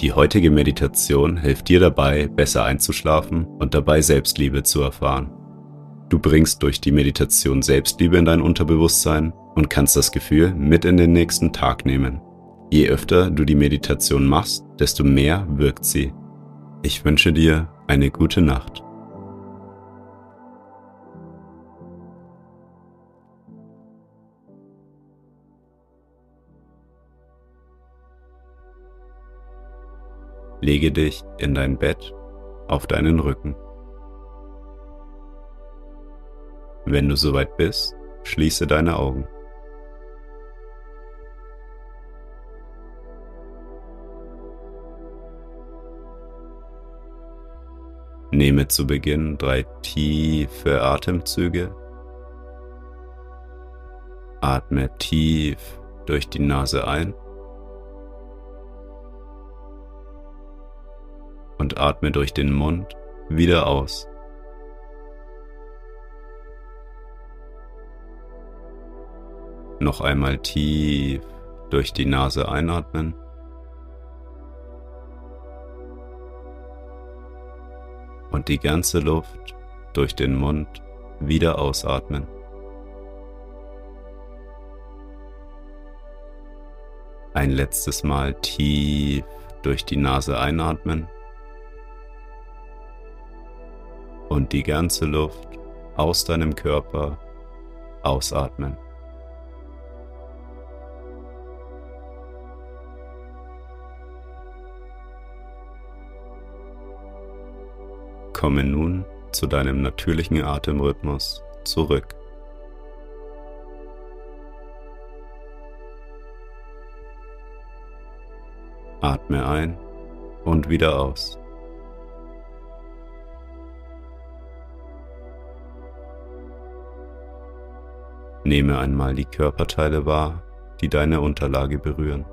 Die heutige Meditation hilft dir dabei, besser einzuschlafen und dabei Selbstliebe zu erfahren. Du bringst durch die Meditation Selbstliebe in dein Unterbewusstsein und kannst das Gefühl mit in den nächsten Tag nehmen. Je öfter du die Meditation machst, desto mehr wirkt sie. Ich wünsche dir eine gute Nacht. Lege dich in dein Bett auf deinen Rücken. Wenn du soweit bist, schließe deine Augen. Nehme zu Beginn drei tiefe Atemzüge. Atme tief durch die Nase ein und atme durch den Mund wieder aus. Noch einmal tief durch die Nase einatmen. Und die ganze Luft durch den Mund wieder ausatmen. Ein letztes Mal tief durch die Nase einatmen. Und die ganze Luft aus deinem Körper ausatmen. Komme nun zu deinem natürlichen Atemrhythmus zurück. Atme ein und wieder aus. Nehme einmal die Körperteile wahr, die deine Unterlage berühren.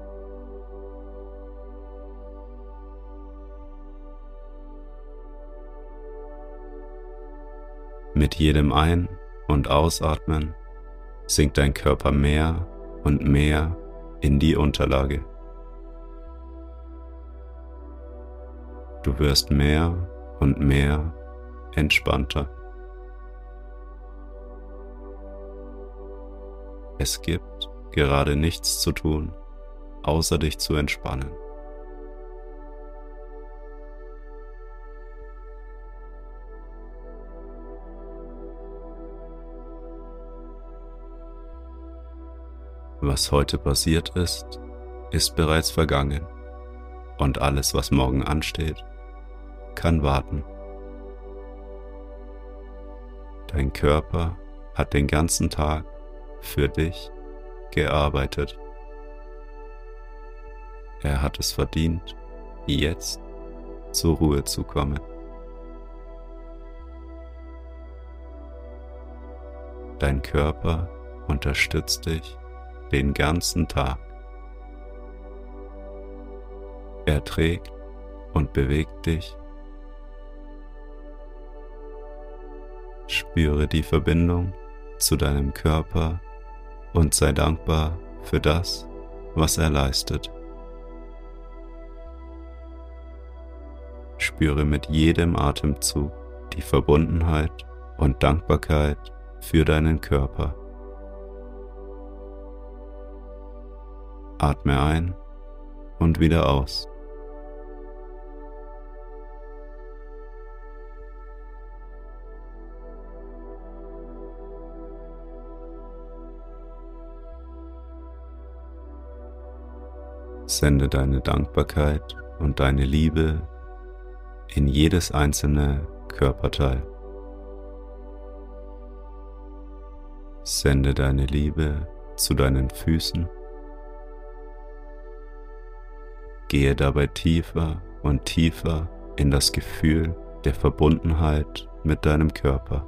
Mit jedem Ein- und Ausatmen sinkt dein Körper mehr und mehr in die Unterlage. Du wirst mehr und mehr entspannter. Es gibt gerade nichts zu tun, außer dich zu entspannen. Was heute passiert ist, ist bereits vergangen und alles, was morgen ansteht, kann warten. Dein Körper hat den ganzen Tag für dich gearbeitet. Er hat es verdient, jetzt zur Ruhe zu kommen. Dein Körper unterstützt dich den ganzen Tag. Er trägt und bewegt dich. Spüre die Verbindung zu deinem Körper und sei dankbar für das, was er leistet. Spüre mit jedem Atemzug die Verbundenheit und Dankbarkeit für deinen Körper. Atme ein und wieder aus. Sende deine Dankbarkeit und deine Liebe in jedes einzelne Körperteil. Sende deine Liebe zu deinen Füßen. Gehe dabei tiefer und tiefer in das Gefühl der Verbundenheit mit deinem Körper.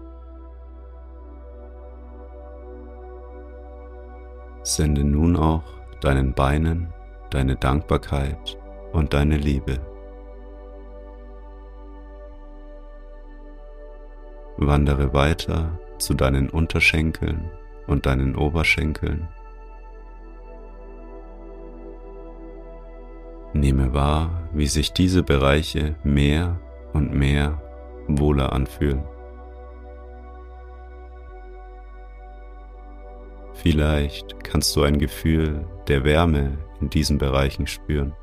Sende nun auch deinen Beinen deine Dankbarkeit und deine Liebe. Wandere weiter zu deinen Unterschenkeln und deinen Oberschenkeln. Nehme wahr, wie sich diese Bereiche mehr und mehr wohler anfühlen. Vielleicht kannst du ein Gefühl der Wärme in diesen Bereichen spüren.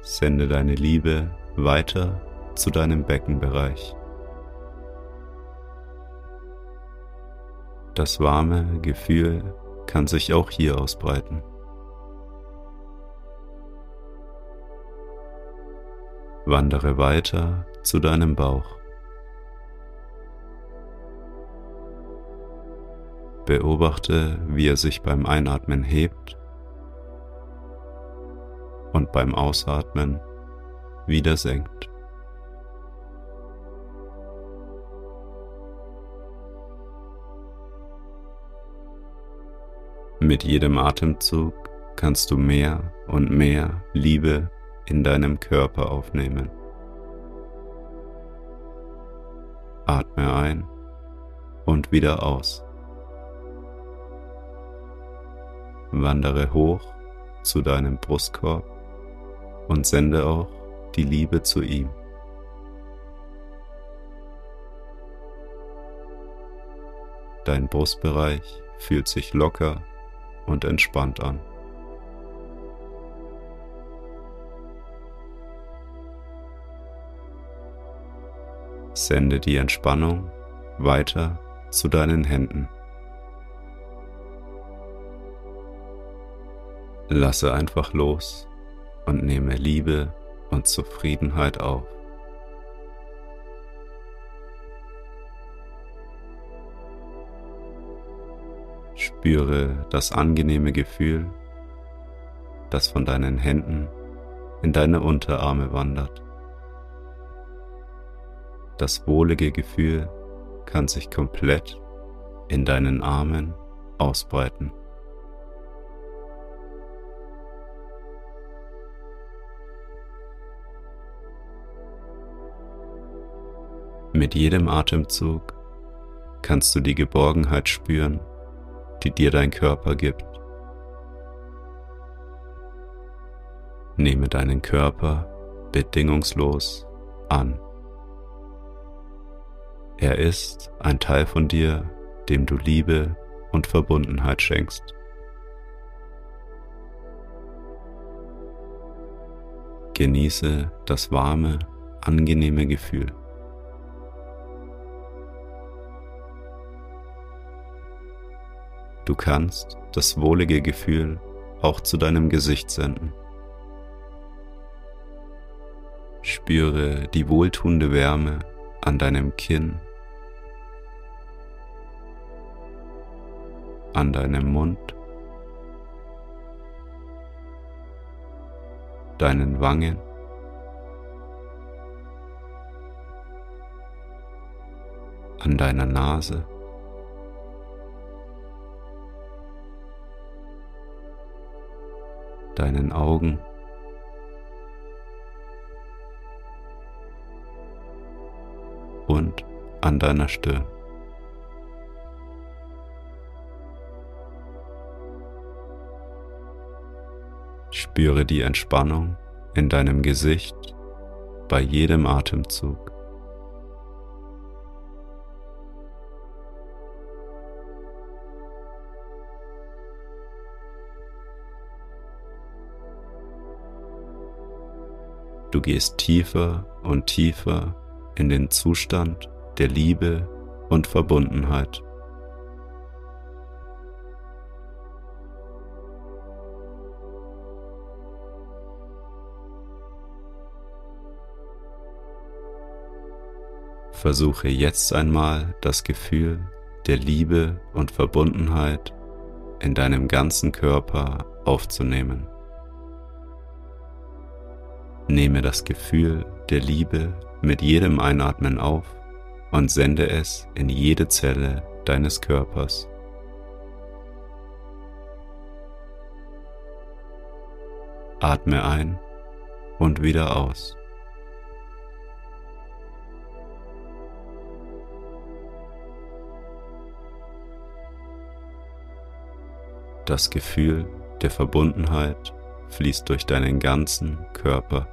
Sende deine Liebe weiter zu deinem Beckenbereich. Das warme Gefühl kann sich auch hier ausbreiten. Wandere weiter zu deinem Bauch. Beobachte, wie er sich beim Einatmen hebt und beim Ausatmen wieder senkt. Mit jedem Atemzug kannst du mehr und mehr Liebe in deinem Körper aufnehmen. Atme ein und wieder aus. Wandere hoch zu deinem Brustkorb und sende auch die Liebe zu ihm. Dein Brustbereich fühlt sich locker und entspannt an. Sende die Entspannung weiter zu deinen Händen. Lasse einfach los und nehme Liebe und Zufriedenheit auf. Spüre das angenehme Gefühl, das von deinen Händen in deine Unterarme wandert. Das wohlige Gefühl kann sich komplett in deinen Armen ausbreiten. Mit jedem Atemzug kannst du die Geborgenheit spüren, die dir dein Körper gibt. Nehme deinen Körper bedingungslos an. Er ist ein Teil von dir, dem du Liebe und Verbundenheit schenkst. Genieße das warme, angenehme Gefühl. Du kannst das wohlige Gefühl auch zu deinem Gesicht senden. Spüre die wohltuende Wärme an deinem Kinn, an deinem Mund, deinen Wangen, an deiner Nase. Deinen Augen. Und an deiner Stirn. Spüre die Entspannung in deinem Gesicht bei jedem Atemzug. Du gehst tiefer und tiefer in den Zustand der Liebe und Verbundenheit. Versuche jetzt einmal das Gefühl der Liebe und Verbundenheit in deinem ganzen Körper aufzunehmen. Nehme das Gefühl der Liebe mit jedem Einatmen auf und sende es in jede Zelle deines Körpers. Atme ein und wieder aus. Das Gefühl der Verbundenheit fließt durch deinen ganzen Körper.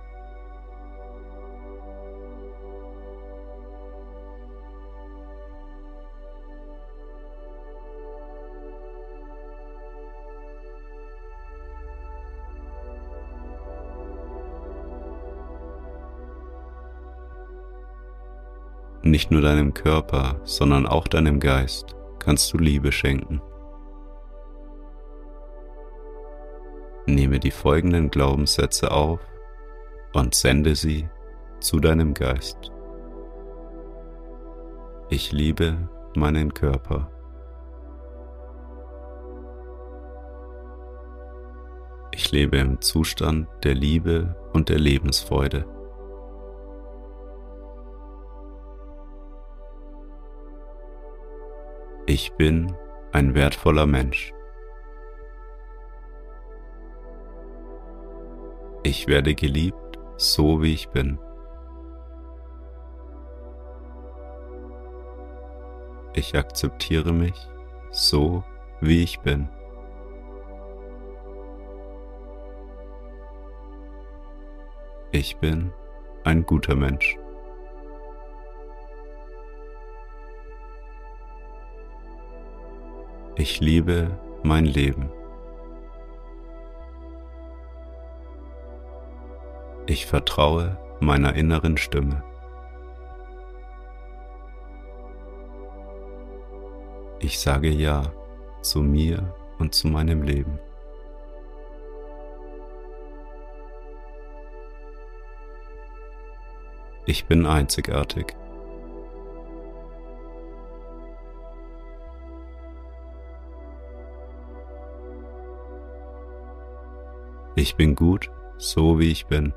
Nicht nur deinem Körper, sondern auch deinem Geist kannst du Liebe schenken. Nehme die folgenden Glaubenssätze auf und sende sie zu deinem Geist. Ich liebe meinen Körper. Ich lebe im Zustand der Liebe und der Lebensfreude. Ich bin ein wertvoller Mensch. Ich werde geliebt, so wie ich bin. Ich akzeptiere mich so, wie ich bin. Ich bin ein guter Mensch. Ich liebe mein Leben. Ich vertraue meiner inneren Stimme. Ich sage Ja zu mir und zu meinem Leben. Ich bin einzigartig. Ich bin gut, so wie ich bin.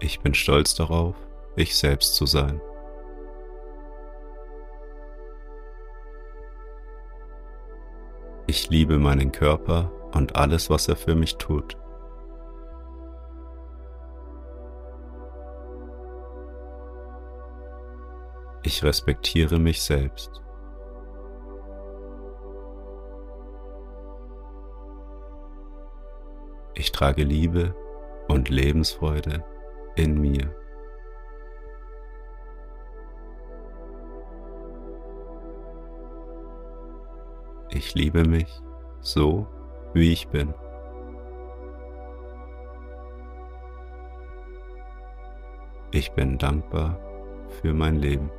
Ich bin stolz darauf, ich selbst zu sein. Ich liebe meinen Körper und alles, was er für mich tut. Ich respektiere mich selbst. Ich trage Liebe und Lebensfreude in mir. Ich liebe mich so, wie ich bin. Ich bin dankbar für mein Leben.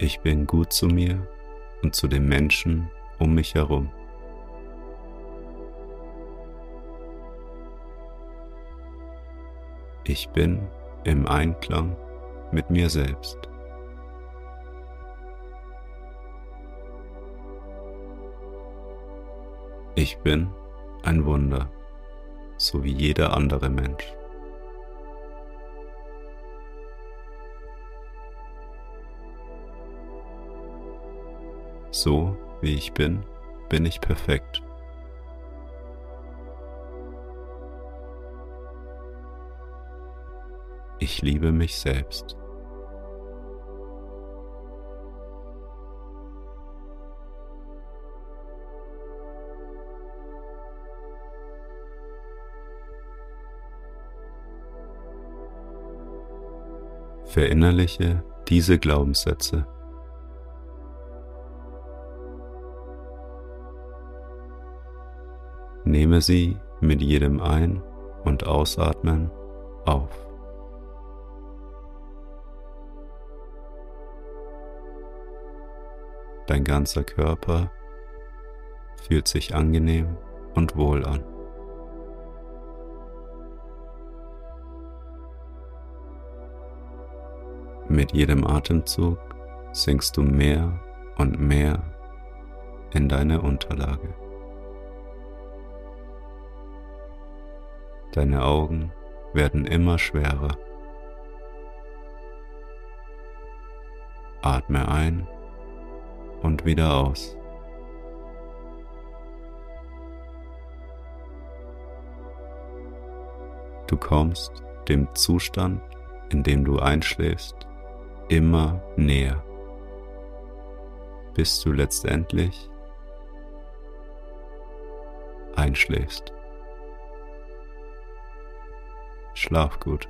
Ich bin gut zu mir und zu den Menschen um mich herum. Ich bin im Einklang mit mir selbst. Ich bin ein Wunder, so wie jeder andere Mensch. So wie ich bin, bin ich perfekt. Ich liebe mich selbst. Verinnerliche diese Glaubenssätze. Nehme sie mit jedem Ein- und Ausatmen auf. Dein ganzer Körper fühlt sich angenehm und wohl an. Mit jedem Atemzug sinkst du mehr und mehr in deine Unterlage. Deine Augen werden immer schwerer. Atme ein und wieder aus. Du kommst dem Zustand, in dem du einschläfst, immer näher, bis du letztendlich einschläfst. Schlaf gut.